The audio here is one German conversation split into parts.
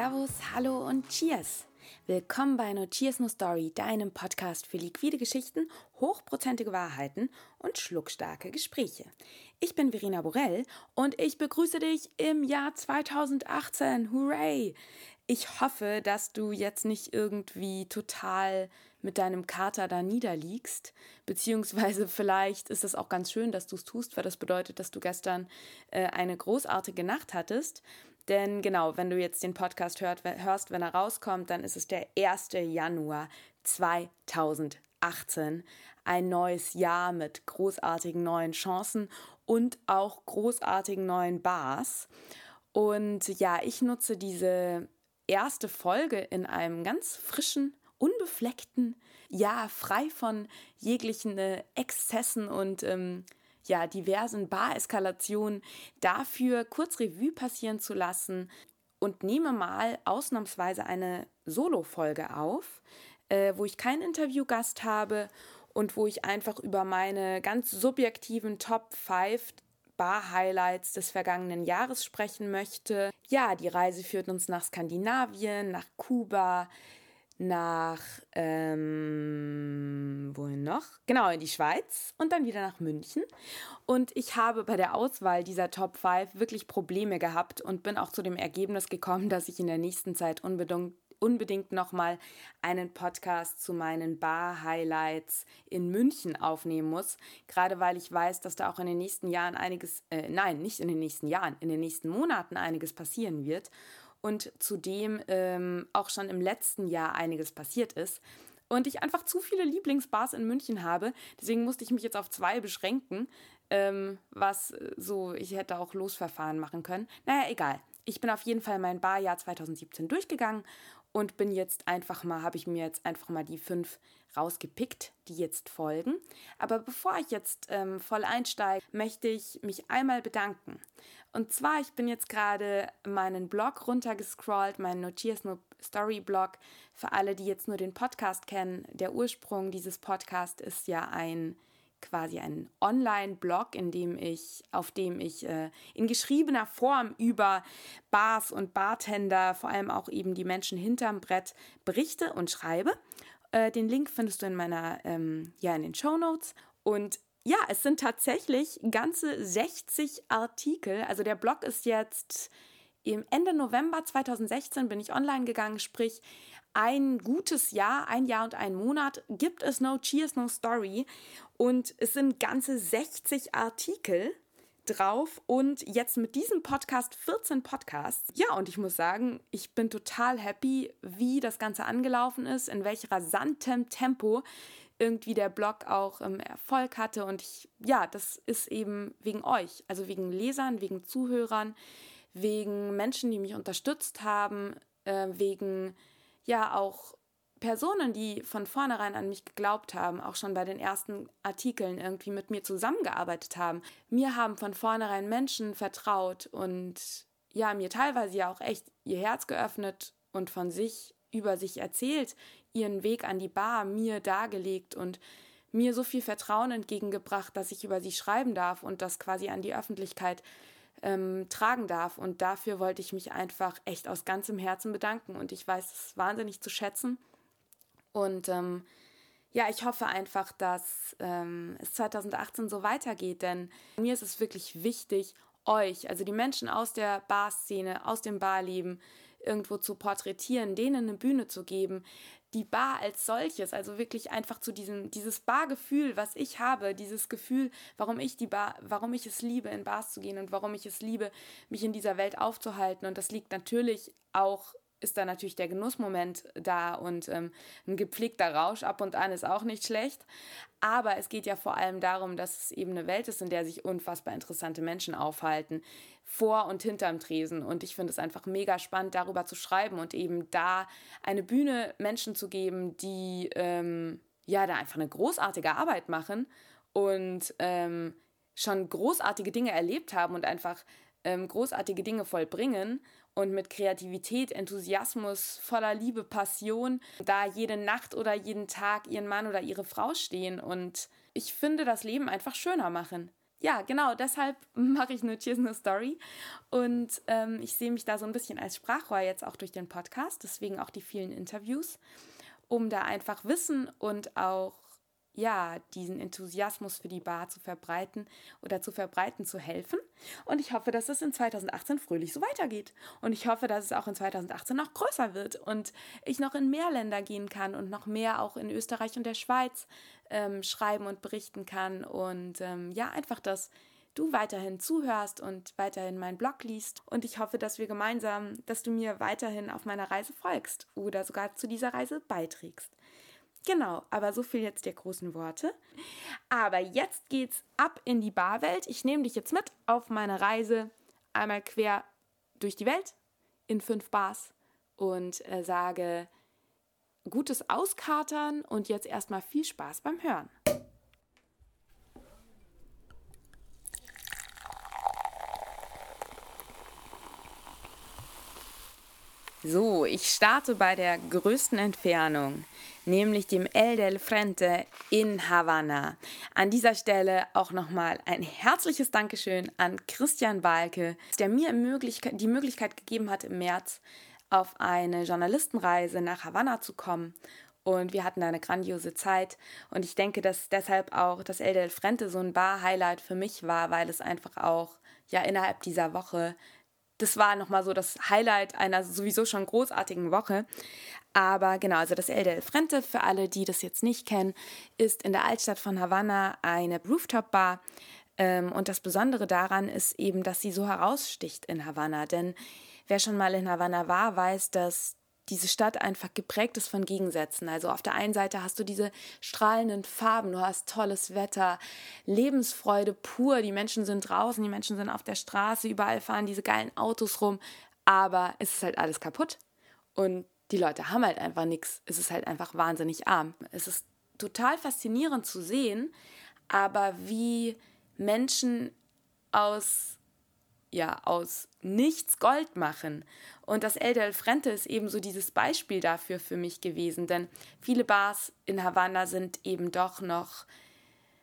Servus, Hallo und Cheers! Willkommen bei No Cheers No Story, deinem Podcast für liquide Geschichten, hochprozentige Wahrheiten und schluckstarke Gespräche. Ich bin Verena Borell und ich begrüße dich im Jahr 2018. Hooray! Ich hoffe, dass du jetzt nicht irgendwie total mit deinem Kater da niederliegst, beziehungsweise vielleicht ist es auch ganz schön, dass du es tust, weil das bedeutet, dass du gestern äh, eine großartige Nacht hattest. Denn genau, wenn du jetzt den Podcast hört, hörst, wenn er rauskommt, dann ist es der 1. Januar 2018. Ein neues Jahr mit großartigen neuen Chancen und auch großartigen neuen Bars. Und ja, ich nutze diese erste Folge in einem ganz frischen, unbefleckten, ja, frei von jeglichen äh, Exzessen und ähm, ja, diversen Bareskalationen dafür kurz Revue passieren zu lassen und nehme mal ausnahmsweise eine Solo-Folge auf, äh, wo ich keinen Interviewgast habe und wo ich einfach über meine ganz subjektiven Top 5 Bar-Highlights des vergangenen Jahres sprechen möchte. Ja, die Reise führt uns nach Skandinavien, nach Kuba, nach, ähm, wohin noch? Genau, in die Schweiz und dann wieder nach München. Und ich habe bei der Auswahl dieser Top 5 wirklich Probleme gehabt und bin auch zu dem Ergebnis gekommen, dass ich in der nächsten Zeit unbedingt unbedingt nochmal einen Podcast zu meinen Bar-Highlights in München aufnehmen muss. Gerade weil ich weiß, dass da auch in den nächsten Jahren einiges, äh, nein, nicht in den nächsten Jahren, in den nächsten Monaten einiges passieren wird. Und zudem ähm, auch schon im letzten Jahr einiges passiert ist und ich einfach zu viele Lieblingsbars in München habe. Deswegen musste ich mich jetzt auf zwei beschränken, ähm, was so, ich hätte auch Losverfahren machen können. Naja, egal. Ich bin auf jeden Fall mein Barjahr 2017 durchgegangen und bin jetzt einfach mal, habe ich mir jetzt einfach mal die fünf rausgepickt, die jetzt folgen. Aber bevor ich jetzt ähm, voll einsteige, möchte ich mich einmal bedanken. Und zwar, ich bin jetzt gerade meinen Blog runtergescrollt, meinen Notiers No Story Blog. Für alle, die jetzt nur den Podcast kennen, der Ursprung dieses Podcasts ist ja ein quasi einen Online-Blog, in dem ich, auf dem ich äh, in geschriebener Form über Bars und Bartender, vor allem auch eben die Menschen hinterm Brett, berichte und schreibe. Äh, den Link findest du in meiner, ähm, ja, in den Show Notes. Und ja, es sind tatsächlich ganze 60 Artikel. Also der Blog ist jetzt im Ende November 2016 bin ich online gegangen, sprich ein gutes Jahr, ein Jahr und ein Monat gibt es No Cheers, No Story. Und es sind ganze 60 Artikel drauf. Und jetzt mit diesem Podcast 14 Podcasts. Ja, und ich muss sagen, ich bin total happy, wie das Ganze angelaufen ist, in welch rasantem Tempo irgendwie der Blog auch ähm, Erfolg hatte. Und ich, ja, das ist eben wegen euch, also wegen Lesern, wegen Zuhörern, wegen Menschen, die mich unterstützt haben, äh, wegen ja auch Personen, die von vornherein an mich geglaubt haben, auch schon bei den ersten Artikeln irgendwie mit mir zusammengearbeitet haben. Mir haben von vornherein Menschen vertraut und ja, mir teilweise ja auch echt ihr Herz geöffnet und von sich über sich erzählt, ihren Weg an die Bar mir dargelegt und mir so viel Vertrauen entgegengebracht, dass ich über sie schreiben darf und das quasi an die Öffentlichkeit ähm, tragen darf. Und dafür wollte ich mich einfach echt aus ganzem Herzen bedanken. Und ich weiß es wahnsinnig zu schätzen. Und ähm, ja, ich hoffe einfach, dass ähm, es 2018 so weitergeht, denn mir ist es wirklich wichtig, euch, also die Menschen aus der Barszene, aus dem Barleben, irgendwo zu porträtieren, denen eine Bühne zu geben, die Bar als solches, also wirklich einfach zu diesem, dieses Bargefühl, was ich habe, dieses Gefühl, warum ich die Bar, warum ich es liebe, in Bars zu gehen und warum ich es liebe, mich in dieser Welt aufzuhalten. Und das liegt natürlich auch ist da natürlich der Genussmoment da und ähm, ein gepflegter Rausch ab und an ist auch nicht schlecht. Aber es geht ja vor allem darum, dass es eben eine Welt ist, in der sich unfassbar interessante Menschen aufhalten, vor und hinterm Tresen. Und ich finde es einfach mega spannend, darüber zu schreiben und eben da eine Bühne Menschen zu geben, die ähm, ja da einfach eine großartige Arbeit machen und ähm, schon großartige Dinge erlebt haben und einfach ähm, großartige Dinge vollbringen und mit Kreativität, Enthusiasmus, voller Liebe, Passion da jede Nacht oder jeden Tag ihren Mann oder ihre Frau stehen und ich finde das Leben einfach schöner machen. ja, genau, deshalb mache ich nur Cheers No Story. Und ähm, ich sehe mich da so ein bisschen als Sprachrohr jetzt auch durch den Podcast, deswegen auch die vielen Interviews, um da einfach Wissen und auch ja, diesen Enthusiasmus für die Bar zu verbreiten oder zu verbreiten zu helfen. Und ich hoffe, dass es in 2018 fröhlich so weitergeht. Und ich hoffe, dass es auch in 2018 noch größer wird und ich noch in mehr Länder gehen kann und noch mehr auch in Österreich und der Schweiz ähm, schreiben und berichten kann. Und ähm, ja, einfach, dass du weiterhin zuhörst und weiterhin meinen Blog liest. Und ich hoffe, dass wir gemeinsam, dass du mir weiterhin auf meiner Reise folgst oder sogar zu dieser Reise beiträgst. Genau, aber so viel jetzt der großen Worte. Aber jetzt geht's ab in die Barwelt. Ich nehme dich jetzt mit auf meine Reise einmal quer durch die Welt in fünf Bars und äh, sage gutes Auskatern und jetzt erstmal viel Spaß beim Hören. So, ich starte bei der größten Entfernung, nämlich dem El del Frente in Havanna. An dieser Stelle auch nochmal ein herzliches Dankeschön an Christian Walke, der mir die Möglichkeit gegeben hat, im März auf eine Journalistenreise nach Havanna zu kommen. Und wir hatten eine grandiose Zeit. Und ich denke, dass deshalb auch das El del Frente so ein Bar-Highlight für mich war, weil es einfach auch ja innerhalb dieser Woche das war nochmal so das Highlight einer sowieso schon großartigen Woche. Aber genau, also das El del Frente, für alle, die das jetzt nicht kennen, ist in der Altstadt von Havanna eine Rooftop-Bar. Ähm, und das Besondere daran ist eben, dass sie so heraussticht in Havanna. Denn wer schon mal in Havanna war, weiß, dass diese Stadt einfach geprägt ist von Gegensätzen. Also auf der einen Seite hast du diese strahlenden Farben, du hast tolles Wetter, Lebensfreude pur, die Menschen sind draußen, die Menschen sind auf der Straße, überall fahren diese geilen Autos rum, aber es ist halt alles kaputt und die Leute haben halt einfach nichts. Es ist halt einfach wahnsinnig arm. Es ist total faszinierend zu sehen, aber wie Menschen aus ja aus nichts Gold machen. Und das El del Frente ist eben so dieses Beispiel dafür für mich gewesen, denn viele Bars in Havanna sind eben doch noch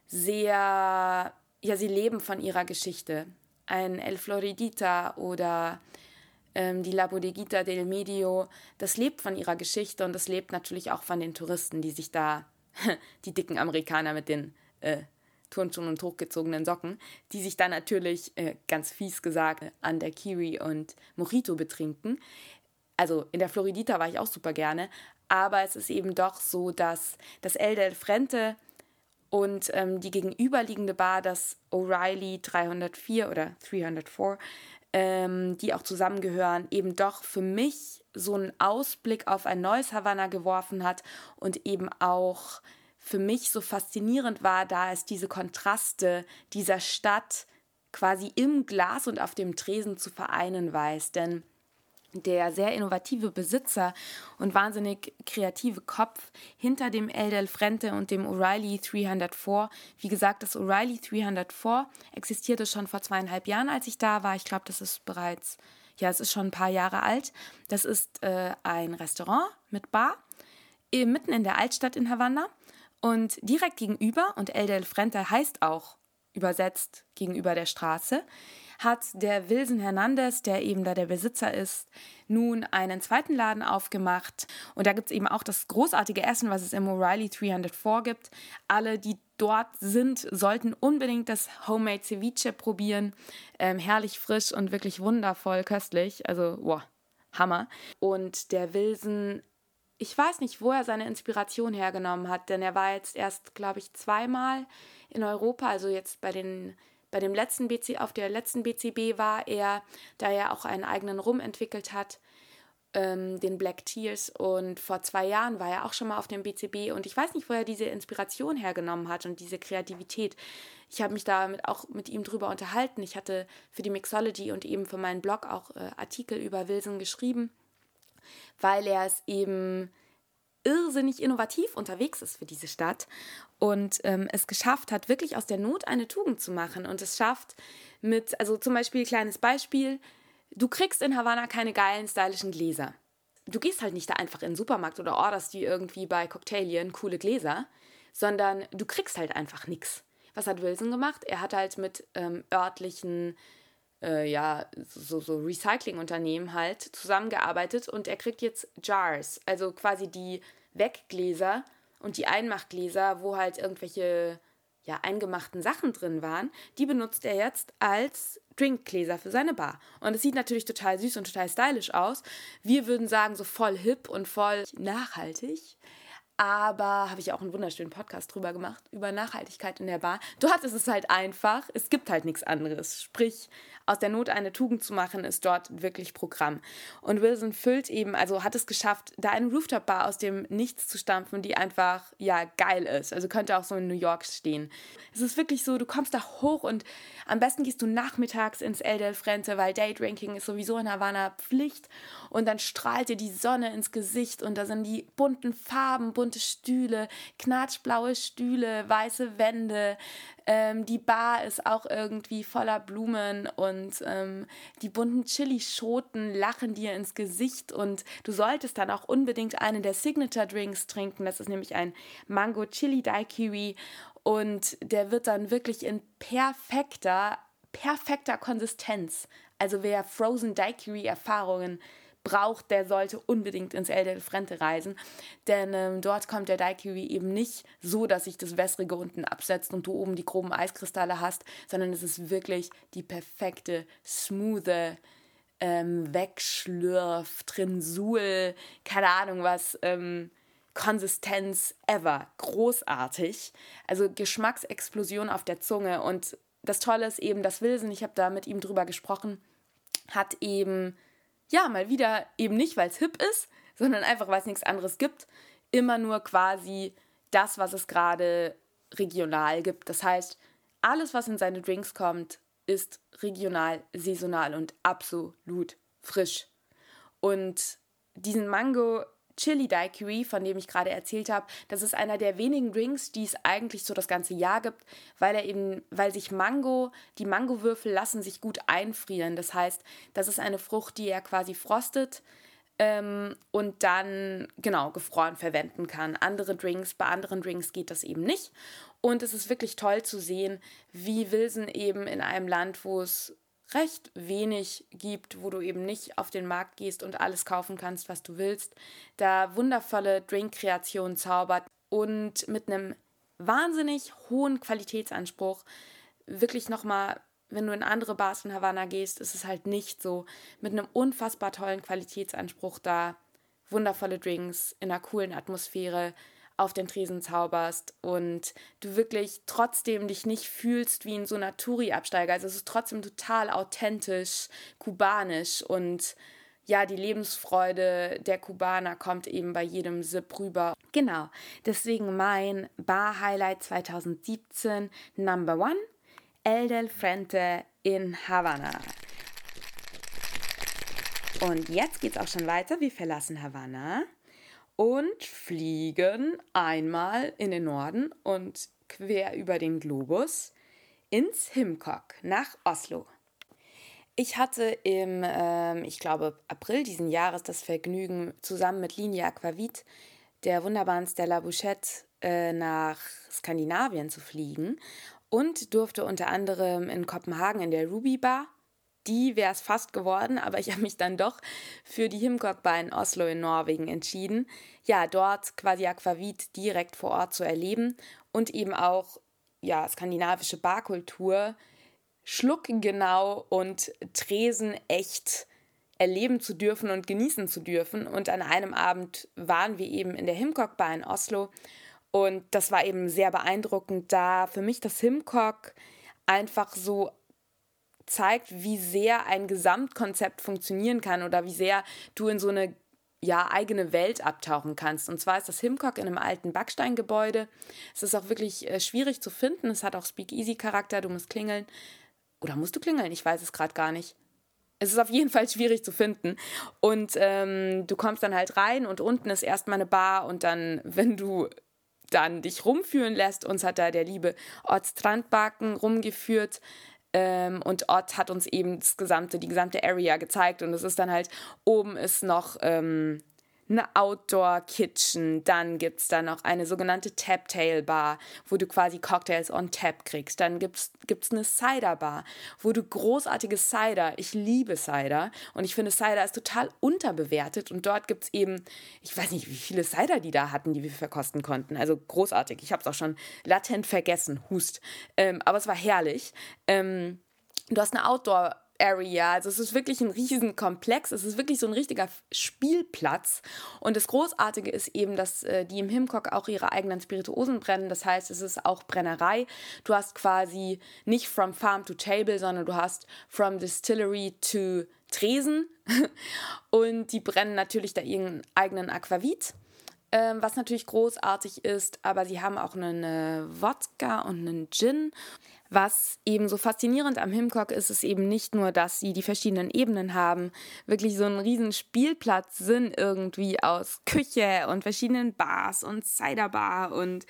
sehr, ja, sie leben von ihrer Geschichte. Ein El Floridita oder ähm, die La Bodeguita del Medio, das lebt von ihrer Geschichte und das lebt natürlich auch von den Touristen, die sich da, die dicken Amerikaner mit den äh, Turnschuhen und hochgezogenen Socken, die sich dann natürlich, äh, ganz fies gesagt, an der Kiwi und Mojito betrinken. Also in der Floridita war ich auch super gerne, aber es ist eben doch so, dass das El del Frente und ähm, die gegenüberliegende Bar, das O'Reilly 304 oder 304, ähm, die auch zusammengehören, eben doch für mich so einen Ausblick auf ein neues Havanna geworfen hat und eben auch für mich so faszinierend war, da es diese Kontraste dieser Stadt quasi im Glas und auf dem Tresen zu vereinen weiß. Denn der sehr innovative Besitzer und wahnsinnig kreative Kopf hinter dem El del Frente und dem O'Reilly 304. Wie gesagt, das O'Reilly 304 existierte schon vor zweieinhalb Jahren, als ich da war. Ich glaube, das ist bereits, ja, es ist schon ein paar Jahre alt. Das ist äh, ein Restaurant mit Bar mitten in der Altstadt in Havanna. Und direkt gegenüber, und El del Frente heißt auch übersetzt gegenüber der Straße, hat der Wilson Hernandez, der eben da der Besitzer ist, nun einen zweiten Laden aufgemacht. Und da gibt es eben auch das großartige Essen, was es im O'Reilly 304 gibt. Alle, die dort sind, sollten unbedingt das Homemade Ceviche probieren. Ähm, herrlich frisch und wirklich wundervoll köstlich. Also, wow, Hammer. Und der Wilson ich weiß nicht, wo er seine Inspiration hergenommen hat, denn er war jetzt erst, glaube ich, zweimal in Europa, also jetzt bei den bei dem letzten BC, auf der letzten BCB war er, da er auch einen eigenen Rum entwickelt hat, ähm, den Black Tears. Und vor zwei Jahren war er auch schon mal auf dem BCB. Und ich weiß nicht, wo er diese Inspiration hergenommen hat und diese Kreativität. Ich habe mich damit auch mit ihm drüber unterhalten. Ich hatte für die Mixology und eben für meinen Blog auch äh, Artikel über Wilson geschrieben weil er es eben irrsinnig innovativ unterwegs ist für diese Stadt und ähm, es geschafft hat, wirklich aus der Not eine Tugend zu machen und es schafft mit, also zum Beispiel kleines Beispiel, du kriegst in Havanna keine geilen, stylischen Gläser. Du gehst halt nicht da einfach in den Supermarkt oder orderst die irgendwie bei Cocktailien coole Gläser, sondern du kriegst halt einfach nichts was hat Wilson gemacht? Er hat halt mit ähm, örtlichen äh, ja, so, so Recyclingunternehmen halt zusammengearbeitet und er kriegt jetzt Jars, also quasi die Weggläser und die Einmachgläser, wo halt irgendwelche ja, eingemachten Sachen drin waren, die benutzt er jetzt als Drinkgläser für seine Bar. Und es sieht natürlich total süß und total stylisch aus. Wir würden sagen, so voll hip und voll nachhaltig. Aber habe ich auch einen wunderschönen Podcast drüber gemacht, über Nachhaltigkeit in der Bar. Dort ist es halt einfach, es gibt halt nichts anderes. Sprich, aus der Not eine Tugend zu machen, ist dort wirklich Programm. Und Wilson füllt eben, also hat es geschafft, da eine Rooftop-Bar aus dem Nichts zu stampfen, die einfach, ja, geil ist. Also könnte auch so in New York stehen. Es ist wirklich so, du kommst da hoch und am besten gehst du nachmittags ins El del Frente, weil Daydrinking ist sowieso in Havanna Pflicht. Und dann strahlt dir die Sonne ins Gesicht und da sind die bunten Farben, bunte Stühle, knatschblaue Stühle, weiße Wände, ähm, die Bar ist auch irgendwie voller Blumen und ähm, die bunten Chilischoten lachen dir ins Gesicht und du solltest dann auch unbedingt einen der Signature Drinks trinken. Das ist nämlich ein Mango Chili Daiquiri und der wird dann wirklich in perfekter, perfekter Konsistenz. Also wer Frozen Daiquiri Erfahrungen braucht, der sollte unbedingt ins El del Frente reisen. Denn ähm, dort kommt der Daiquiri eben nicht so, dass sich das Wässrige unten absetzt und du oben die groben Eiskristalle hast, sondern es ist wirklich die perfekte, smooth, ähm, Wegschlürf, Trinsul, keine Ahnung was, ähm, Konsistenz ever. Großartig. Also Geschmacksexplosion auf der Zunge. Und das Tolle ist eben, dass Wilson, ich habe da mit ihm drüber gesprochen, hat eben ja, mal wieder eben nicht, weil es hip ist, sondern einfach, weil es nichts anderes gibt. Immer nur quasi das, was es gerade regional gibt. Das heißt, alles, was in seine Drinks kommt, ist regional, saisonal und absolut frisch. Und diesen Mango Chili Daiquiri, von dem ich gerade erzählt habe, das ist einer der wenigen Drinks, die es eigentlich so das ganze Jahr gibt, weil er eben, weil sich Mango, die Mangowürfel lassen sich gut einfrieren. Das heißt, das ist eine Frucht, die er quasi frostet ähm, und dann genau gefroren verwenden kann. Andere Drinks, bei anderen Drinks geht das eben nicht. Und es ist wirklich toll zu sehen, wie Wilson eben in einem Land, wo es recht wenig gibt, wo du eben nicht auf den Markt gehst und alles kaufen kannst, was du willst, da wundervolle Drinkkreationen zaubert und mit einem wahnsinnig hohen Qualitätsanspruch wirklich nochmal, wenn du in andere Bars in Havanna gehst, ist es halt nicht so, mit einem unfassbar tollen Qualitätsanspruch da, wundervolle Drinks in einer coolen Atmosphäre, auf den Tresen zauberst und du wirklich trotzdem dich nicht fühlst wie in so einer Touri-Absteiger. Also es ist trotzdem total authentisch, kubanisch und ja, die Lebensfreude der Kubaner kommt eben bei jedem Sip rüber. Genau, deswegen mein Bar-Highlight 2017, Number One, El del Frente in Havanna. Und jetzt geht's auch schon weiter. Wir verlassen Havanna und fliegen einmal in den Norden und quer über den Globus ins Himkok nach Oslo. Ich hatte im, äh, ich glaube, April diesen Jahres das Vergnügen, zusammen mit Linie Aquavit, der wunderbaren Stella Bouchette, äh, nach Skandinavien zu fliegen und durfte unter anderem in Kopenhagen in der Ruby Bar die wäre es fast geworden, aber ich habe mich dann doch für die Himkok Bar in Oslo in Norwegen entschieden. Ja, dort quasi Aquavit direkt vor Ort zu erleben und eben auch ja, skandinavische Barkultur schluckgenau und Tresen echt erleben zu dürfen und genießen zu dürfen. Und an einem Abend waren wir eben in der Himkok Bar in Oslo und das war eben sehr beeindruckend, da für mich das Himkok einfach so zeigt, wie sehr ein Gesamtkonzept funktionieren kann oder wie sehr du in so eine ja, eigene Welt abtauchen kannst. Und zwar ist das Himcock in einem alten Backsteingebäude. Es ist auch wirklich äh, schwierig zu finden. Es hat auch Speakeasy-Charakter. Du musst klingeln. Oder musst du klingeln? Ich weiß es gerade gar nicht. Es ist auf jeden Fall schwierig zu finden. Und ähm, du kommst dann halt rein und unten ist erstmal eine Bar und dann, wenn du dann dich rumführen lässt, uns hat da der liebe Ortstrandbaken rumgeführt, ähm, und Ott hat uns eben das gesamte, die gesamte Area gezeigt. Und es ist dann halt, oben ist noch ähm, eine Outdoor-Kitchen, dann gibt es da noch eine sogenannte Tap-Tail-Bar, wo du quasi Cocktails on Tap kriegst. Dann gibt es eine Cider-Bar, wo du großartige Cider, ich liebe Cider und ich finde Cider ist total unterbewertet und dort gibt es eben, ich weiß nicht, wie viele Cider die da hatten, die wir verkosten konnten. Also großartig, ich habe es auch schon latent vergessen, Hust. Ähm, aber es war herrlich. Ähm, du hast eine Outdoor- Area. Also es ist wirklich ein Riesenkomplex. Es ist wirklich so ein richtiger Spielplatz. Und das Großartige ist eben, dass äh, die im Himcock auch ihre eigenen Spirituosen brennen. Das heißt, es ist auch Brennerei. Du hast quasi nicht from farm to table, sondern du hast from distillery to Tresen. Und die brennen natürlich da ihren eigenen Aquavit. Ähm, was natürlich großartig ist, aber sie haben auch einen äh, Wodka und einen Gin. Was eben so faszinierend am Himcock ist, ist eben nicht nur, dass sie die verschiedenen Ebenen haben, wirklich so einen riesen Spielplatz sind irgendwie aus Küche und verschiedenen Bars und Ciderbar und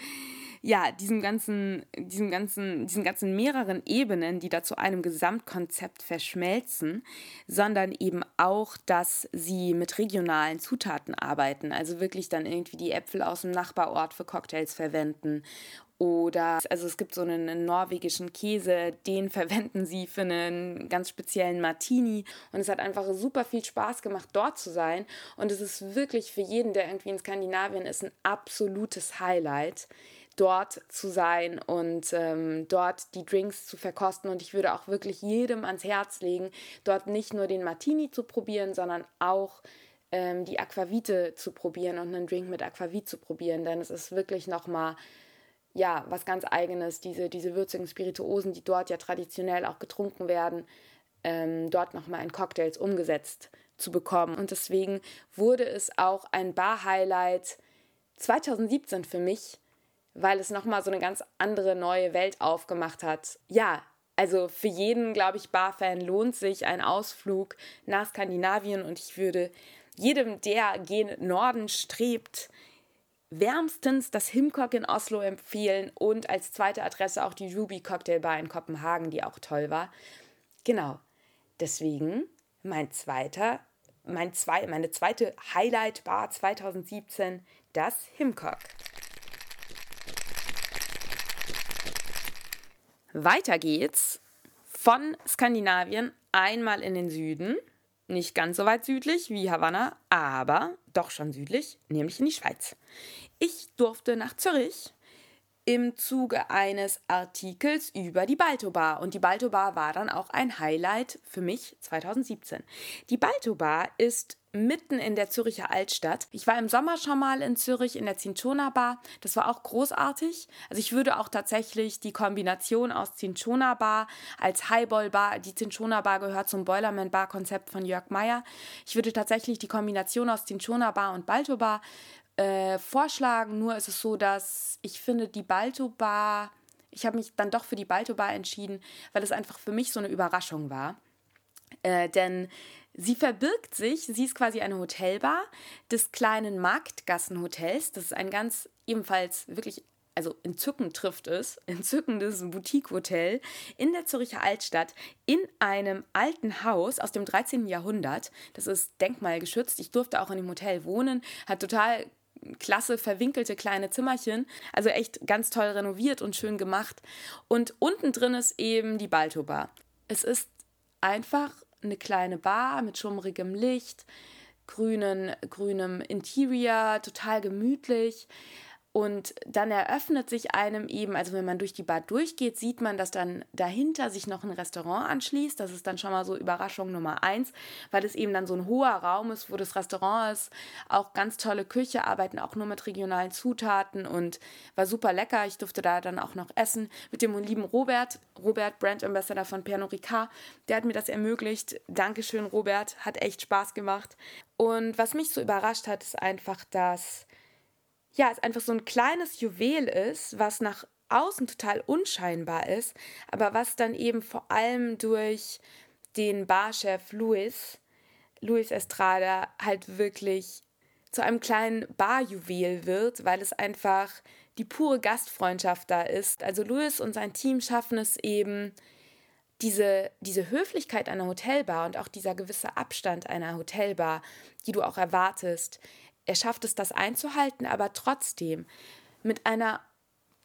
ja, diesem ganzen, diesem ganzen, diesen ganzen mehreren Ebenen, die da zu einem Gesamtkonzept verschmelzen, sondern eben auch, dass sie mit regionalen Zutaten arbeiten, also wirklich dann irgendwie die Äpfel aus dem Nachbarort für Cocktails verwenden oder also es gibt so einen, norwegischen Käse, den verwenden sie für einen ganz speziellen Martini. Und es hat einfach super viel Spaß gemacht, dort zu sein. Und es ist wirklich für jeden, der irgendwie in Skandinavien ist, ein absolutes Highlight, dort zu sein und ähm, dort die Drinks zu verkosten. Und ich würde auch wirklich jedem ans Herz legen, dort nicht nur den Martini zu probieren, sondern auch ähm, die Aquavite zu probieren und einen Drink mit Aquavit zu probieren. Denn es ist wirklich nochmal ja, was ganz eigenes, diese, diese würzigen Spirituosen, die dort ja traditionell auch getrunken werden, ähm, dort nochmal in Cocktails umgesetzt zu bekommen. Und deswegen wurde es auch ein Bar-Highlight 2017 für mich, weil es nochmal so eine ganz andere neue Welt aufgemacht hat. Ja, also für jeden, glaube ich, Barfan lohnt sich ein Ausflug nach Skandinavien und ich würde jedem, der gen Norden strebt, wärmstens das Himcock in Oslo empfehlen und als zweite Adresse auch die Ruby Cocktail Bar in Kopenhagen, die auch toll war. Genau. Deswegen mein zweiter, mein zwei, meine zweite Highlight Bar 2017, das Himcock. Weiter geht's von Skandinavien einmal in den Süden, nicht ganz so weit südlich wie Havanna, aber doch schon südlich, nämlich in die Schweiz. Ich durfte nach Zürich im Zuge eines Artikels über die Balto Bar. Und die Balto Bar war dann auch ein Highlight für mich 2017. Die Balto Bar ist mitten in der Züricher Altstadt. Ich war im Sommer schon mal in Zürich in der Cinchona Bar. Das war auch großartig. Also ich würde auch tatsächlich die Kombination aus Cinchona Bar als Highball Bar, die Cinchona Bar gehört zum Boilerman Bar Konzept von Jörg Meyer. Ich würde tatsächlich die Kombination aus Cinchona Bar und Balto Bar äh, vorschlagen. Nur ist es so, dass ich finde, die Balto Bar, ich habe mich dann doch für die Balto Bar entschieden, weil es einfach für mich so eine Überraschung war. Äh, denn sie verbirgt sich, sie ist quasi eine Hotelbar des kleinen Marktgassenhotels. Das ist ein ganz ebenfalls wirklich also entzückend trifft es, entzückendes Boutique-Hotel in der Zürcher Altstadt in einem alten Haus aus dem 13. Jahrhundert. Das ist denkmalgeschützt. Ich durfte auch in dem Hotel wohnen, hat total klasse verwinkelte kleine Zimmerchen. Also echt ganz toll renoviert und schön gemacht. Und unten drin ist eben die Balto Bar. Es ist einfach eine kleine Bar mit schummrigem Licht, grünen, grünem Interior, total gemütlich. Und dann eröffnet sich einem eben, also wenn man durch die Bar durchgeht, sieht man, dass dann dahinter sich noch ein Restaurant anschließt. Das ist dann schon mal so Überraschung Nummer eins, weil es eben dann so ein hoher Raum ist, wo das Restaurant ist. Auch ganz tolle Küche, arbeiten auch nur mit regionalen Zutaten und war super lecker. Ich durfte da dann auch noch essen mit dem lieben Robert, Robert, Brand Ambassador von Pernod Ricard. Der hat mir das ermöglicht. Dankeschön, Robert. Hat echt Spaß gemacht. Und was mich so überrascht hat, ist einfach, dass ja, es einfach so ein kleines Juwel ist, was nach außen total unscheinbar ist, aber was dann eben vor allem durch den Barchef Luis, Luis Estrada, halt wirklich zu einem kleinen Barjuwel wird, weil es einfach die pure Gastfreundschaft da ist. Also Luis und sein Team schaffen es eben, diese, diese Höflichkeit einer Hotelbar und auch dieser gewisse Abstand einer Hotelbar, die du auch erwartest, er schafft es, das einzuhalten, aber trotzdem mit einer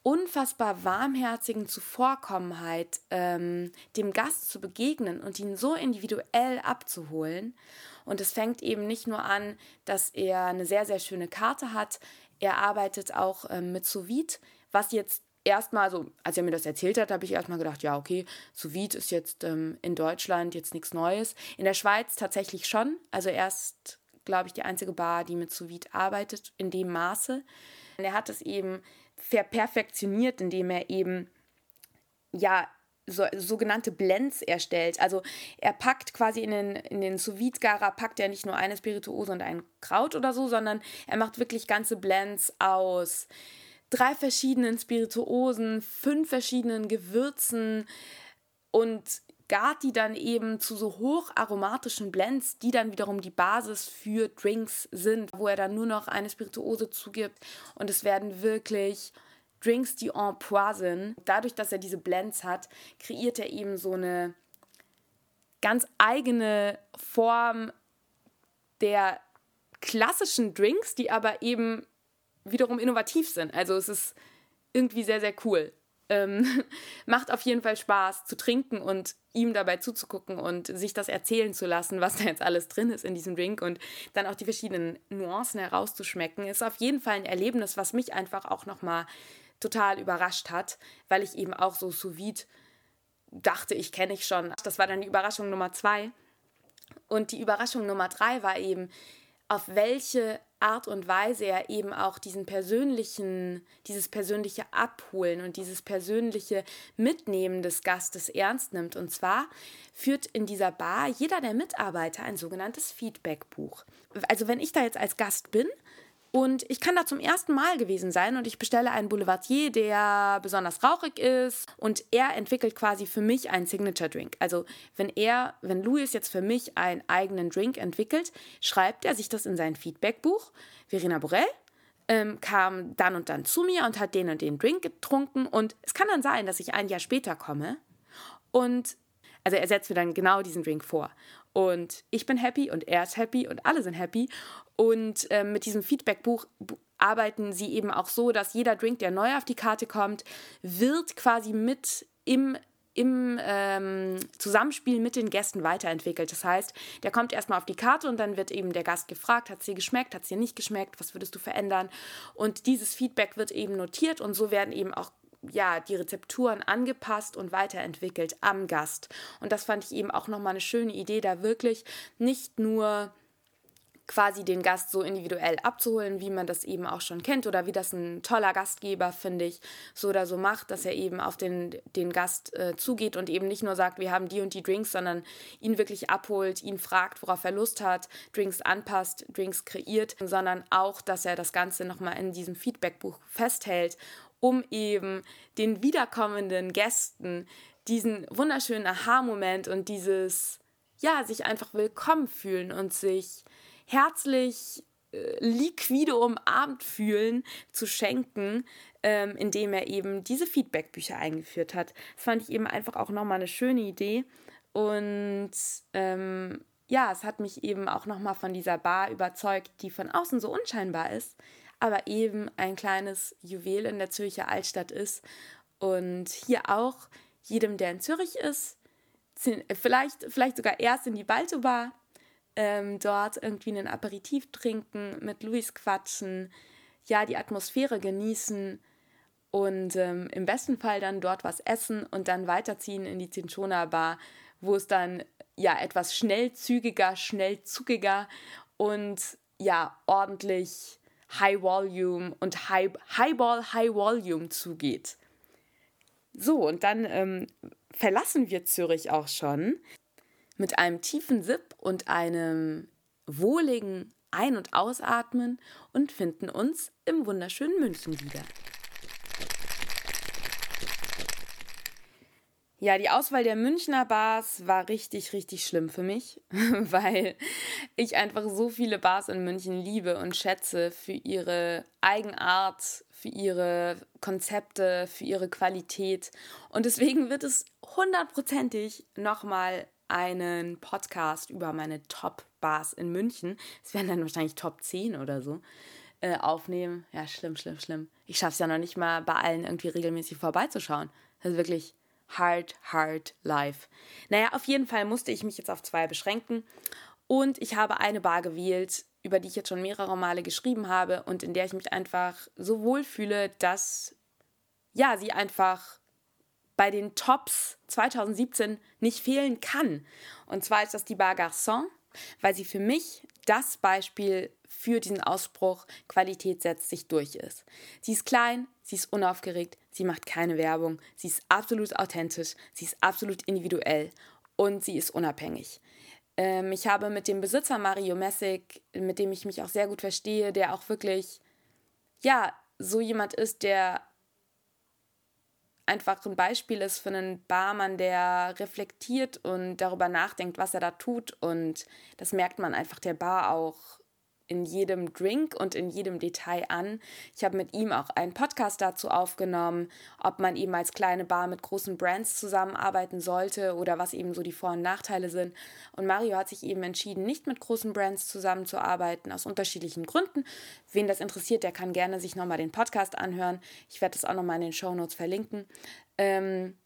unfassbar warmherzigen Zuvorkommenheit ähm, dem Gast zu begegnen und ihn so individuell abzuholen. Und es fängt eben nicht nur an, dass er eine sehr, sehr schöne Karte hat, er arbeitet auch ähm, mit Sous was jetzt erstmal so, als er mir das erzählt hat, habe ich erstmal gedacht, ja, okay, Sous ist jetzt ähm, in Deutschland jetzt nichts Neues. In der Schweiz tatsächlich schon. Also erst, glaube ich, die einzige Bar, die mit Sous Vide arbeitet, in dem Maße. Und er hat es eben verperfektioniert, indem er eben, ja, so, sogenannte Blends erstellt. Also er packt quasi in den, in den sous gara packt er nicht nur eine Spirituose und ein Kraut oder so, sondern er macht wirklich ganze Blends aus drei verschiedenen Spirituosen, fünf verschiedenen Gewürzen und gart die dann eben zu so hocharomatischen Blends, die dann wiederum die Basis für Drinks sind, wo er dann nur noch eine Spirituose zugibt und es werden wirklich Drinks, die en pois sind. Dadurch, dass er diese Blends hat, kreiert er eben so eine ganz eigene Form der klassischen Drinks, die aber eben wiederum innovativ sind. Also es ist irgendwie sehr, sehr cool. Ähm, macht auf jeden Fall Spaß zu trinken und ihm dabei zuzugucken und sich das erzählen zu lassen, was da jetzt alles drin ist in diesem Drink und dann auch die verschiedenen Nuancen herauszuschmecken. Ist auf jeden Fall ein Erlebnis, was mich einfach auch nochmal total überrascht hat, weil ich eben auch so sous dachte, ich kenne ich schon. Das war dann die Überraschung Nummer zwei. Und die Überraschung Nummer drei war eben, auf welche Art und Weise er eben auch diesen persönlichen, dieses persönliche Abholen und dieses persönliche Mitnehmen des Gastes ernst nimmt. Und zwar führt in dieser Bar jeder der Mitarbeiter ein sogenanntes Feedbackbuch. Also wenn ich da jetzt als Gast bin und ich kann da zum ersten Mal gewesen sein und ich bestelle einen Boulevardier, der besonders rauchig ist und er entwickelt quasi für mich einen Signature Drink. Also wenn er, wenn Louis jetzt für mich einen eigenen Drink entwickelt, schreibt er sich das in sein Feedbackbuch. Verena Borel ähm, kam dann und dann zu mir und hat den und den Drink getrunken und es kann dann sein, dass ich ein Jahr später komme und also er setzt mir dann genau diesen Drink vor. Und ich bin happy und er ist happy und alle sind happy. Und äh, mit diesem Feedbackbuch arbeiten sie eben auch so, dass jeder Drink, der neu auf die Karte kommt, wird quasi mit im im ähm, Zusammenspiel mit den Gästen weiterentwickelt. Das heißt, der kommt erstmal auf die Karte und dann wird eben der Gast gefragt, hat es dir geschmeckt, hat es dir nicht geschmeckt, was würdest du verändern? Und dieses Feedback wird eben notiert und so werden eben auch ja, die Rezepturen angepasst und weiterentwickelt am Gast. Und das fand ich eben auch nochmal eine schöne Idee, da wirklich nicht nur quasi den Gast so individuell abzuholen, wie man das eben auch schon kennt oder wie das ein toller Gastgeber, finde ich, so oder so macht, dass er eben auf den, den Gast äh, zugeht und eben nicht nur sagt, wir haben die und die Drinks, sondern ihn wirklich abholt, ihn fragt, worauf er Lust hat, Drinks anpasst, Drinks kreiert, sondern auch, dass er das Ganze nochmal in diesem Feedbackbuch festhält um eben den wiederkommenden Gästen diesen wunderschönen Aha-Moment und dieses, ja, sich einfach willkommen fühlen und sich herzlich äh, liquide umarmt fühlen zu schenken, ähm, indem er eben diese Feedback-Bücher eingeführt hat. Das fand ich eben einfach auch nochmal eine schöne Idee und ähm, ja, es hat mich eben auch nochmal von dieser Bar überzeugt, die von außen so unscheinbar ist, aber eben ein kleines Juwel in der Zürcher Altstadt ist. Und hier auch jedem, der in Zürich ist, vielleicht, vielleicht sogar erst in die Balto Bar, ähm, dort irgendwie einen Aperitif trinken, mit Luis quatschen, ja, die Atmosphäre genießen und ähm, im besten Fall dann dort was essen und dann weiterziehen in die Cinchona Bar, wo es dann ja etwas schnellzügiger, schnellzugiger und ja ordentlich High Volume und High, Highball High Volume zugeht. So, und dann ähm, verlassen wir Zürich auch schon mit einem tiefen Sip und einem wohligen Ein- und Ausatmen und finden uns im wunderschönen München wieder. Ja, die Auswahl der Münchner Bars war richtig, richtig schlimm für mich, weil ich einfach so viele Bars in München liebe und schätze für ihre Eigenart, für ihre Konzepte, für ihre Qualität. Und deswegen wird es hundertprozentig nochmal einen Podcast über meine Top Top-Bars in München, es wären dann wahrscheinlich Top 10 oder so, äh, aufnehmen. Ja, schlimm, schlimm, schlimm. Ich schaffe es ja noch nicht mal, bei allen irgendwie regelmäßig vorbeizuschauen. Das ist wirklich hard, hard life. Naja, auf jeden Fall musste ich mich jetzt auf zwei beschränken. Und ich habe eine Bar gewählt, über die ich jetzt schon mehrere Male geschrieben habe und in der ich mich einfach so wohl fühle, dass ja, sie einfach bei den Tops 2017 nicht fehlen kann. Und zwar ist das die Bar Garçon, weil sie für mich das Beispiel für diesen Ausspruch Qualität setzt sich durch ist. Sie ist klein, sie ist unaufgeregt, sie macht keine Werbung, sie ist absolut authentisch, sie ist absolut individuell und sie ist unabhängig. Ähm, ich habe mit dem Besitzer Mario Messig, mit dem ich mich auch sehr gut verstehe, der auch wirklich, ja, so jemand ist, der einfach ein Beispiel ist für einen Barmann, der reflektiert und darüber nachdenkt, was er da tut. Und das merkt man einfach der Bar auch in jedem Drink und in jedem Detail an. Ich habe mit ihm auch einen Podcast dazu aufgenommen, ob man eben als kleine Bar mit großen Brands zusammenarbeiten sollte oder was eben so die Vor- und Nachteile sind. Und Mario hat sich eben entschieden, nicht mit großen Brands zusammenzuarbeiten, aus unterschiedlichen Gründen. Wen das interessiert, der kann gerne sich nochmal den Podcast anhören. Ich werde das auch nochmal in den Show Notes verlinken. Ähm,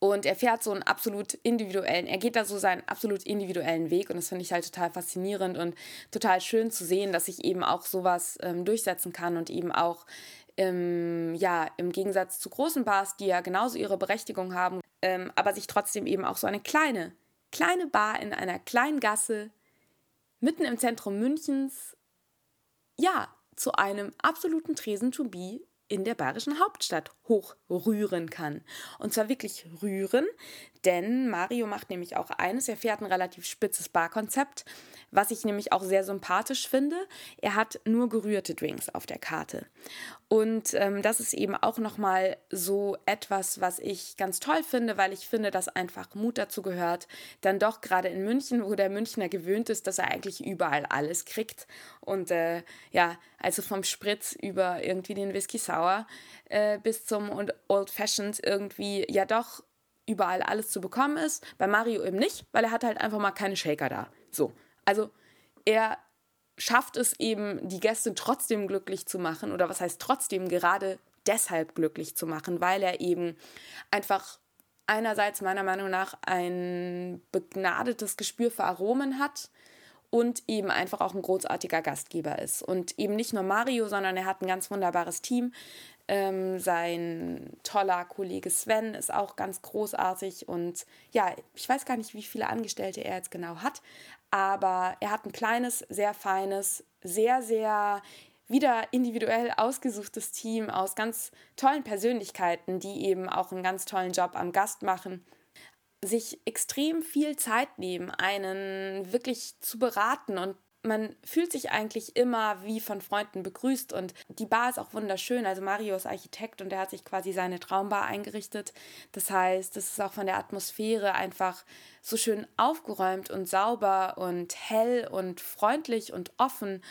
und er fährt so einen absolut individuellen, er geht da so seinen absolut individuellen Weg und das finde ich halt total faszinierend und total schön zu sehen, dass sich eben auch sowas ähm, durchsetzen kann und eben auch ähm, ja, im Gegensatz zu großen Bars, die ja genauso ihre Berechtigung haben, ähm, aber sich trotzdem eben auch so eine kleine, kleine Bar in einer kleinen Gasse mitten im Zentrum Münchens, ja, zu einem absoluten Tresen to be in der bayerischen Hauptstadt hochrühren kann. Und zwar wirklich rühren, denn Mario macht nämlich auch eines, er fährt ein relativ spitzes Barkonzept, was ich nämlich auch sehr sympathisch finde. Er hat nur gerührte Drinks auf der Karte. Und ähm, das ist eben auch nochmal so etwas, was ich ganz toll finde, weil ich finde, dass einfach Mut dazu gehört. Dann doch gerade in München, wo der Münchner gewöhnt ist, dass er eigentlich überall alles kriegt. Und äh, ja, also vom Spritz über irgendwie den Whisky Sour äh, bis zum Old Fashioned irgendwie ja doch überall alles zu bekommen ist. Bei Mario eben nicht, weil er hat halt einfach mal keine Shaker da. So. Also er schafft es eben, die Gäste trotzdem glücklich zu machen oder was heißt trotzdem gerade deshalb glücklich zu machen, weil er eben einfach einerseits meiner Meinung nach ein begnadetes Gespür für Aromen hat und eben einfach auch ein großartiger Gastgeber ist. Und eben nicht nur Mario, sondern er hat ein ganz wunderbares Team. Ähm, sein toller Kollege Sven ist auch ganz großartig und ja, ich weiß gar nicht, wie viele Angestellte er jetzt genau hat, aber er hat ein kleines, sehr feines, sehr, sehr wieder individuell ausgesuchtes Team aus ganz tollen Persönlichkeiten, die eben auch einen ganz tollen Job am Gast machen sich extrem viel Zeit nehmen, einen wirklich zu beraten und man fühlt sich eigentlich immer wie von Freunden begrüßt und die Bar ist auch wunderschön. Also Mario ist Architekt und er hat sich quasi seine Traumbar eingerichtet. Das heißt, es ist auch von der Atmosphäre einfach so schön aufgeräumt und sauber und hell und freundlich und offen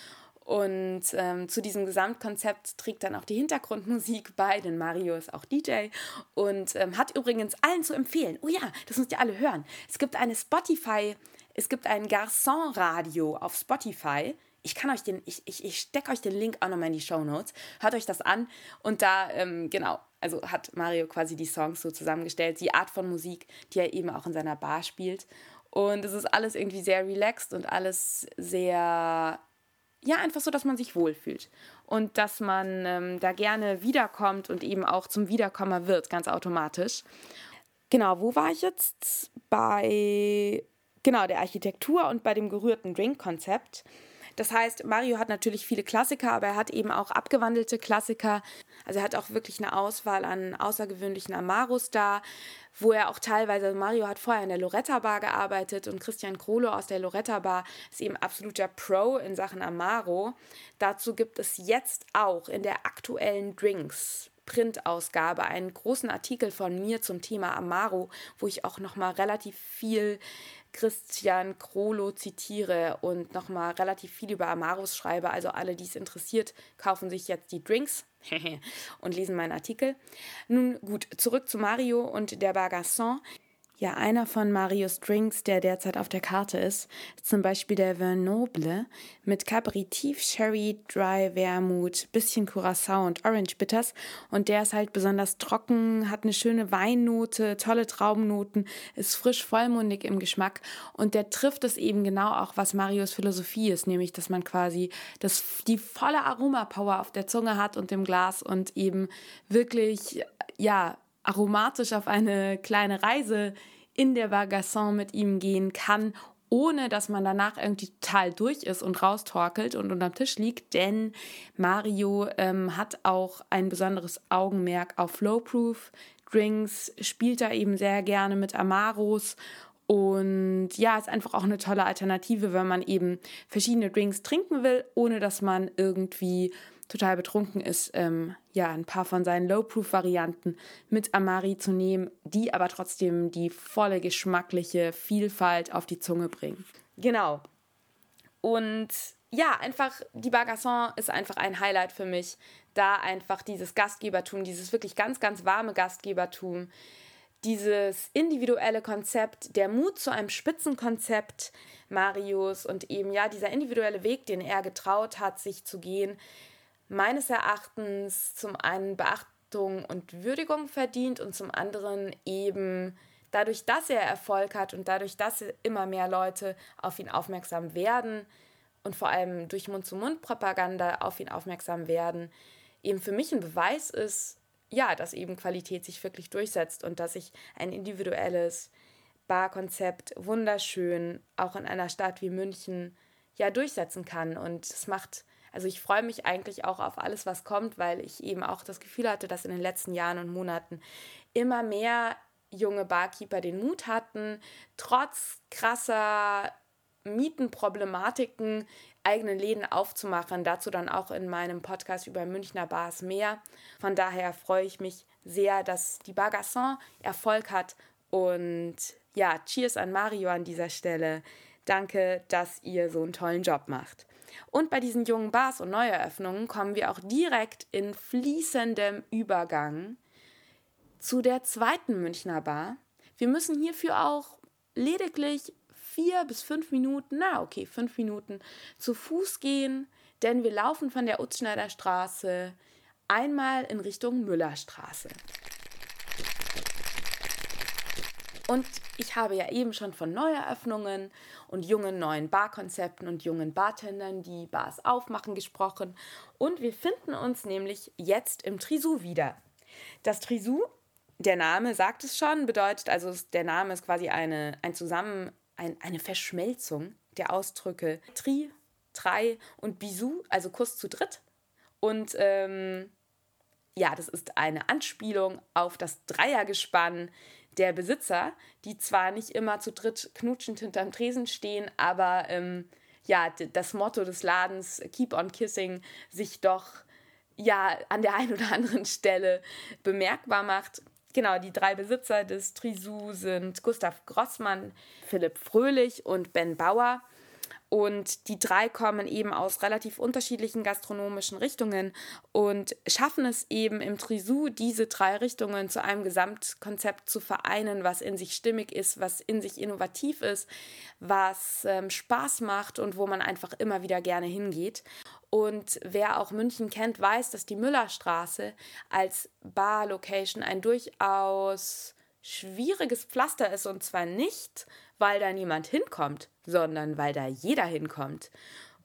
und ähm, zu diesem Gesamtkonzept trägt dann auch die Hintergrundmusik bei, denn Mario ist auch DJ und ähm, hat übrigens allen zu empfehlen. Oh ja, das müsst ihr alle hören. Es gibt eine Spotify, es gibt ein Garçon-Radio auf Spotify. Ich kann euch den, ich, ich, ich stecke euch den Link auch nochmal in die Show Notes. Hört euch das an. Und da, ähm, genau, also hat Mario quasi die Songs so zusammengestellt, die Art von Musik, die er eben auch in seiner Bar spielt. Und es ist alles irgendwie sehr relaxed und alles sehr ja, einfach so, dass man sich wohlfühlt und dass man ähm, da gerne wiederkommt und eben auch zum Wiederkommer wird, ganz automatisch. Genau, wo war ich jetzt? Bei genau der Architektur und bei dem gerührten Drink-Konzept. Das heißt, Mario hat natürlich viele Klassiker, aber er hat eben auch abgewandelte Klassiker. Also er hat auch wirklich eine Auswahl an außergewöhnlichen Amaros da, wo er auch teilweise, also Mario hat vorher in der Loretta Bar gearbeitet und Christian Krolo aus der Loretta Bar ist eben absoluter Pro in Sachen Amaro. Dazu gibt es jetzt auch in der aktuellen Drinks Printausgabe einen großen Artikel von mir zum Thema Amaro, wo ich auch noch mal relativ viel Christian Krolo zitiere und nochmal relativ viel über Amaros schreibe. Also alle, die es interessiert, kaufen sich jetzt die Drinks und lesen meinen Artikel. Nun gut, zurück zu Mario und der Bagasson. Ja, einer von Marius Drinks, der derzeit auf der Karte ist, ist zum Beispiel der Vin Noble mit Caperitif, Sherry, Dry Vermouth, bisschen Curacao und Orange Bitters. Und der ist halt besonders trocken, hat eine schöne Weinnote, tolle Traubennoten, ist frisch vollmundig im Geschmack. Und der trifft es eben genau auch, was Marius Philosophie ist, nämlich, dass man quasi das, die volle Aromapower auf der Zunge hat und im Glas und eben wirklich, ja, aromatisch auf eine kleine Reise in der Bagasson mit ihm gehen kann, ohne dass man danach irgendwie total durch ist und raustorkelt und unterm Tisch liegt, denn Mario ähm, hat auch ein besonderes Augenmerk auf Flowproof Drinks, spielt da eben sehr gerne mit Amaros. Und ja, ist einfach auch eine tolle Alternative, wenn man eben verschiedene Drinks trinken will, ohne dass man irgendwie total betrunken ist, ähm, ja, ein paar von seinen Low-Proof-Varianten mit Amari zu nehmen, die aber trotzdem die volle geschmackliche Vielfalt auf die Zunge bringen. Genau. Und ja, einfach, die Bagasson ist einfach ein Highlight für mich. Da einfach dieses Gastgebertum, dieses wirklich ganz, ganz warme Gastgebertum, dieses individuelle Konzept, der Mut zu einem Spitzenkonzept Marius und eben ja dieser individuelle Weg, den er getraut hat, sich zu gehen, meines Erachtens zum einen Beachtung und Würdigung verdient und zum anderen eben dadurch, dass er Erfolg hat und dadurch, dass immer mehr Leute auf ihn aufmerksam werden und vor allem durch Mund-zu-Mund-Propaganda auf ihn aufmerksam werden, eben für mich ein Beweis ist, ja, dass eben Qualität sich wirklich durchsetzt und dass sich ein individuelles Barkonzept wunderschön auch in einer Stadt wie München ja durchsetzen kann. Und es macht also ich freue mich eigentlich auch auf alles, was kommt, weil ich eben auch das Gefühl hatte, dass in den letzten Jahren und Monaten immer mehr junge Barkeeper den Mut hatten, trotz krasser Mietenproblematiken eigene Läden aufzumachen. Dazu dann auch in meinem Podcast über Münchner Bars mehr. Von daher freue ich mich sehr, dass die Bagasson Erfolg hat. Und ja, cheers an Mario an dieser Stelle. Danke, dass ihr so einen tollen Job macht. Und bei diesen jungen Bars und Neueröffnungen kommen wir auch direkt in fließendem Übergang zu der zweiten Münchner Bar. Wir müssen hierfür auch lediglich vier bis fünf Minuten, na okay, fünf Minuten zu Fuß gehen, denn wir laufen von der Utzschneider Straße einmal in Richtung Müllerstraße. Und ich habe ja eben schon von Neueröffnungen und jungen neuen Barkonzepten und jungen Bartendern, die Bars aufmachen, gesprochen. Und wir finden uns nämlich jetzt im Trisou wieder. Das Trisou, der Name sagt es schon, bedeutet also, der Name ist quasi eine, ein Zusammen, ein, eine Verschmelzung der Ausdrücke Tri, Drei und Bisou, also Kuss zu dritt. Und ähm, ja, das ist eine Anspielung auf das Dreiergespann der Besitzer, die zwar nicht immer zu dritt knutschend hinterm Tresen stehen, aber ähm, ja, das Motto des Ladens Keep on Kissing sich doch ja an der einen oder anderen Stelle bemerkbar macht. Genau, die drei Besitzer des Trisou sind Gustav Grossmann, Philipp Fröhlich und Ben Bauer. Und die drei kommen eben aus relativ unterschiedlichen gastronomischen Richtungen und schaffen es eben im Trisou, diese drei Richtungen zu einem Gesamtkonzept zu vereinen, was in sich stimmig ist, was in sich innovativ ist, was ähm, Spaß macht und wo man einfach immer wieder gerne hingeht. Und wer auch München kennt, weiß, dass die Müllerstraße als Bar-Location ein durchaus schwieriges Pflaster ist und zwar nicht, weil da niemand hinkommt, sondern weil da jeder hinkommt.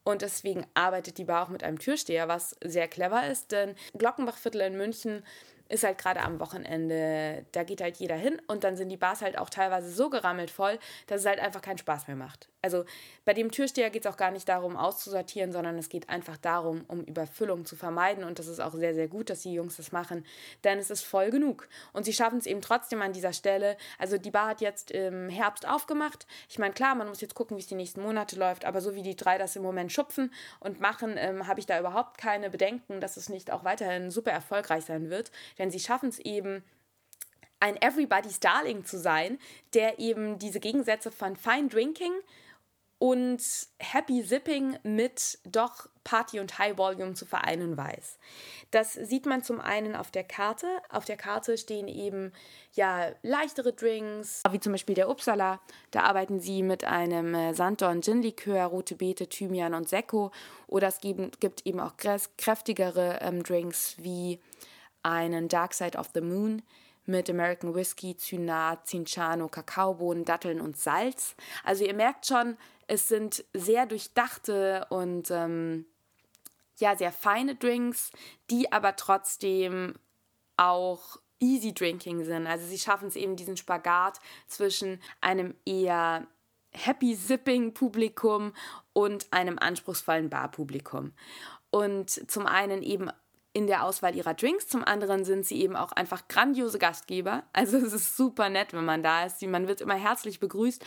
Und deswegen arbeitet die Bar auch mit einem Türsteher, was sehr clever ist, denn Glockenbachviertel in München ist halt gerade am Wochenende, da geht halt jeder hin und dann sind die Bars halt auch teilweise so gerammelt voll, dass es halt einfach keinen Spaß mehr macht. Also bei dem Türsteher geht es auch gar nicht darum, auszusortieren, sondern es geht einfach darum, um Überfüllung zu vermeiden und das ist auch sehr, sehr gut, dass die Jungs das machen, denn es ist voll genug. Und sie schaffen es eben trotzdem an dieser Stelle. Also die Bar hat jetzt im Herbst aufgemacht. Ich meine, klar, man muss jetzt gucken, wie es die nächsten Monate läuft, aber so wie die drei das im Moment schupfen und machen, ähm, habe ich da überhaupt keine Bedenken, dass es nicht auch weiterhin super erfolgreich sein wird denn sie schaffen es eben, ein Everybody's Darling zu sein, der eben diese Gegensätze von Fine Drinking und Happy Zipping mit doch Party und High Volume zu vereinen weiß. Das sieht man zum einen auf der Karte. Auf der Karte stehen eben ja leichtere Drinks, wie zum Beispiel der Uppsala. Da arbeiten sie mit einem äh, Sanddorn Gin Likör, rote Beete, Thymian und Sekko. Oder es gibt, eben auch kräftigere ähm, Drinks wie einen Dark Side of the Moon mit American Whiskey, Cynat, Cinchano, Kakaobohnen, Datteln und Salz. Also ihr merkt schon, es sind sehr durchdachte und ähm, ja, sehr feine Drinks, die aber trotzdem auch easy drinking sind. Also sie schaffen es eben diesen Spagat zwischen einem eher happy sipping Publikum und einem anspruchsvollen Bar-Publikum. Und zum einen eben in der Auswahl ihrer Drinks. Zum anderen sind sie eben auch einfach grandiose Gastgeber. Also es ist super nett, wenn man da ist. Man wird immer herzlich begrüßt.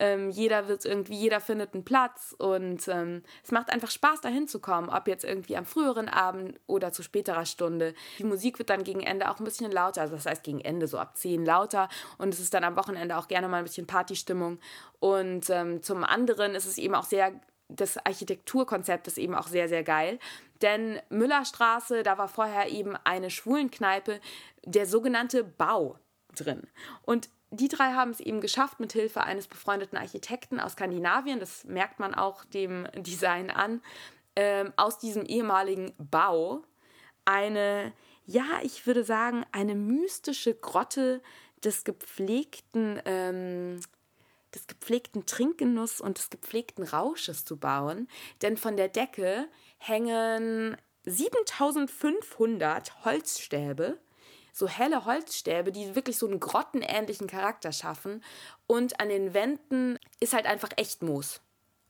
Ähm, jeder wird irgendwie, jeder findet einen Platz und ähm, es macht einfach Spaß, da hinzukommen, ob jetzt irgendwie am früheren Abend oder zu späterer Stunde. Die Musik wird dann gegen Ende auch ein bisschen lauter, also das heißt gegen Ende so ab 10 lauter und es ist dann am Wochenende auch gerne mal ein bisschen Partystimmung. Und ähm, zum anderen ist es eben auch sehr das Architekturkonzept ist eben auch sehr, sehr geil. Denn Müllerstraße, da war vorher eben eine Schwulenkneipe, der sogenannte Bau drin. Und die drei haben es eben geschafft, mit Hilfe eines befreundeten Architekten aus Skandinavien, das merkt man auch dem Design an, ähm, aus diesem ehemaligen Bau eine, ja, ich würde sagen, eine mystische Grotte des gepflegten, ähm, des gepflegten Trinkgenuss und des gepflegten Rausches zu bauen. Denn von der Decke hängen 7500 Holzstäbe, so helle Holzstäbe, die wirklich so einen grottenähnlichen Charakter schaffen. Und an den Wänden ist halt einfach echt Moos.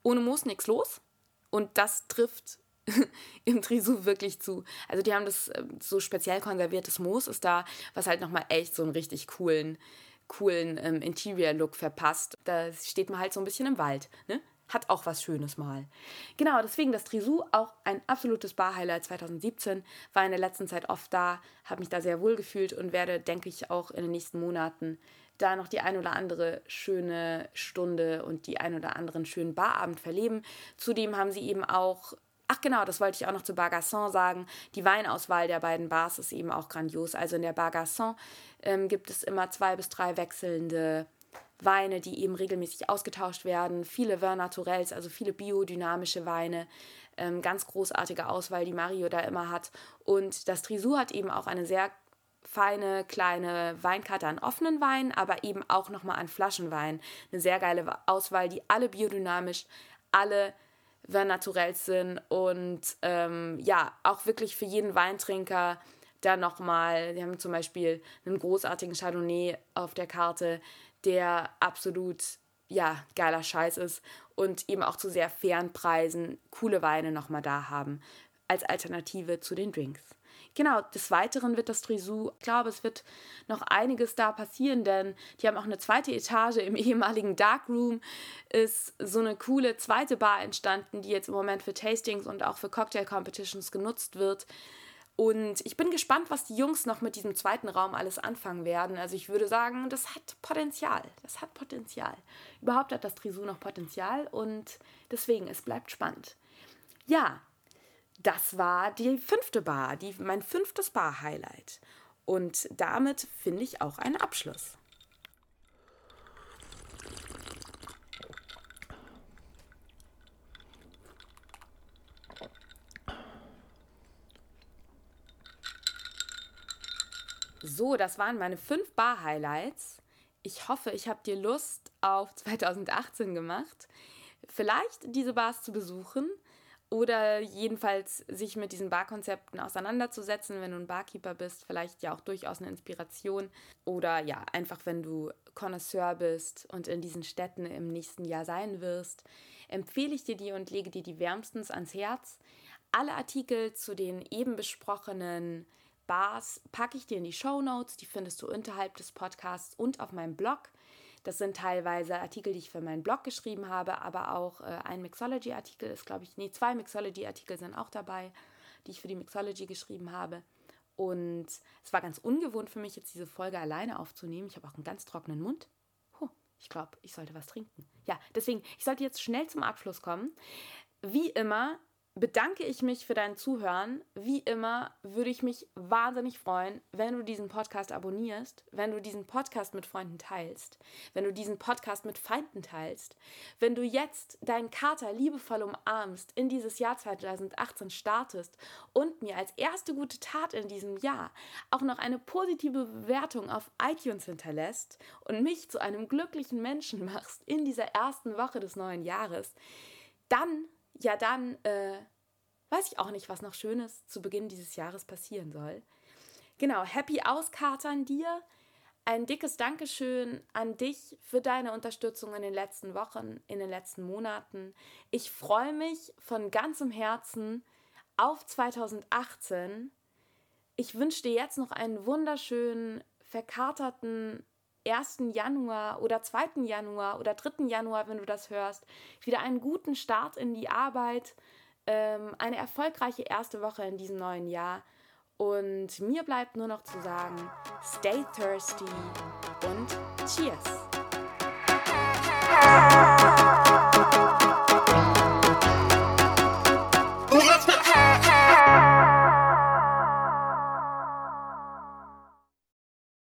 Ohne Moos nichts los. Und das trifft im Trisou wirklich zu. Also die haben das äh, so speziell konserviertes Moos ist da, was halt nochmal echt so einen richtig coolen, coolen ähm, Interior-Look verpasst. Da steht man halt so ein bisschen im Wald. Ne? hat auch was Schönes mal. Genau, deswegen das Trisou, auch ein absolutes Bar-Highlight 2017, war in der letzten Zeit oft da, habe mich da sehr wohl gefühlt und werde, denke ich, auch in den nächsten Monaten da noch die ein oder andere schöne Stunde und die ein oder anderen schönen Barabend verleben. Zudem haben sie eben auch Ach genau, das wollte ich auch noch zu Bagasson sagen. Die Weinauswahl der beiden Bars ist eben auch grandios. Also in der Bagasson ähm, gibt es immer zwei bis drei wechselnde Weine, die eben regelmäßig ausgetauscht werden, viele Vin Naturels, also viele biodynamische Weine, ähm, ganz großartige Auswahl, die Mario da immer hat. Und das Trisou hat eben auch eine sehr feine kleine Weinkarte an offenen Weinen, aber eben auch nochmal an Flaschenwein. Eine sehr geile Auswahl, die alle biodynamisch, alle Vin Naturels sind und ähm, ja, auch wirklich für jeden Weintrinker da nochmal, wir haben zum Beispiel einen großartigen Chardonnay auf der Karte, der absolut ja, geiler Scheiß ist und eben auch zu sehr fairen Preisen coole Weine nochmal da haben als Alternative zu den Drinks. Genau, des Weiteren wird das Trisou, ich glaube, es wird noch einiges da passieren, denn die haben auch eine zweite Etage im ehemaligen Darkroom. Ist so eine coole zweite Bar entstanden, die jetzt im Moment für Tastings und auch für Cocktail Competitions genutzt wird. Und ich bin gespannt, was die Jungs noch mit diesem zweiten Raum alles anfangen werden. Also ich würde sagen, das hat Potenzial. Das hat Potenzial. Überhaupt hat das Trisou noch Potenzial und deswegen, es bleibt spannend. Ja, das war die fünfte Bar, die, mein fünftes Bar-Highlight. Und damit finde ich auch einen Abschluss. So, das waren meine fünf Bar-Highlights. Ich hoffe, ich habe dir Lust auf 2018 gemacht, vielleicht diese Bars zu besuchen oder jedenfalls sich mit diesen Barkonzepten auseinanderzusetzen, wenn du ein Barkeeper bist, vielleicht ja auch durchaus eine Inspiration oder ja, einfach wenn du Connoisseur bist und in diesen Städten im nächsten Jahr sein wirst, empfehle ich dir die und lege dir die wärmstens ans Herz. Alle Artikel zu den eben besprochenen Bars packe ich dir in die Show Notes. Die findest du unterhalb des Podcasts und auf meinem Blog. Das sind teilweise Artikel, die ich für meinen Blog geschrieben habe, aber auch äh, ein Mixology-Artikel ist, glaube ich, nee, zwei Mixology-Artikel sind auch dabei, die ich für die Mixology geschrieben habe. Und es war ganz ungewohnt für mich, jetzt diese Folge alleine aufzunehmen. Ich habe auch einen ganz trockenen Mund. Huh, ich glaube, ich sollte was trinken. Ja, deswegen, ich sollte jetzt schnell zum Abschluss kommen. Wie immer bedanke ich mich für dein Zuhören. Wie immer würde ich mich wahnsinnig freuen, wenn du diesen Podcast abonnierst, wenn du diesen Podcast mit Freunden teilst, wenn du diesen Podcast mit Feinden teilst, wenn du jetzt deinen Kater liebevoll umarmst, in dieses Jahr 2018 startest und mir als erste gute Tat in diesem Jahr auch noch eine positive Bewertung auf iTunes hinterlässt und mich zu einem glücklichen Menschen machst in dieser ersten Woche des neuen Jahres, dann ja, dann äh, weiß ich auch nicht, was noch Schönes zu Beginn dieses Jahres passieren soll. Genau, happy Auskatern dir. Ein dickes Dankeschön an dich für deine Unterstützung in den letzten Wochen, in den letzten Monaten. Ich freue mich von ganzem Herzen auf 2018. Ich wünsche dir jetzt noch einen wunderschönen, verkaterten 1. Januar oder 2. Januar oder 3. Januar, wenn du das hörst, wieder einen guten Start in die Arbeit, ähm, eine erfolgreiche erste Woche in diesem neuen Jahr. Und mir bleibt nur noch zu sagen, stay thirsty und cheers!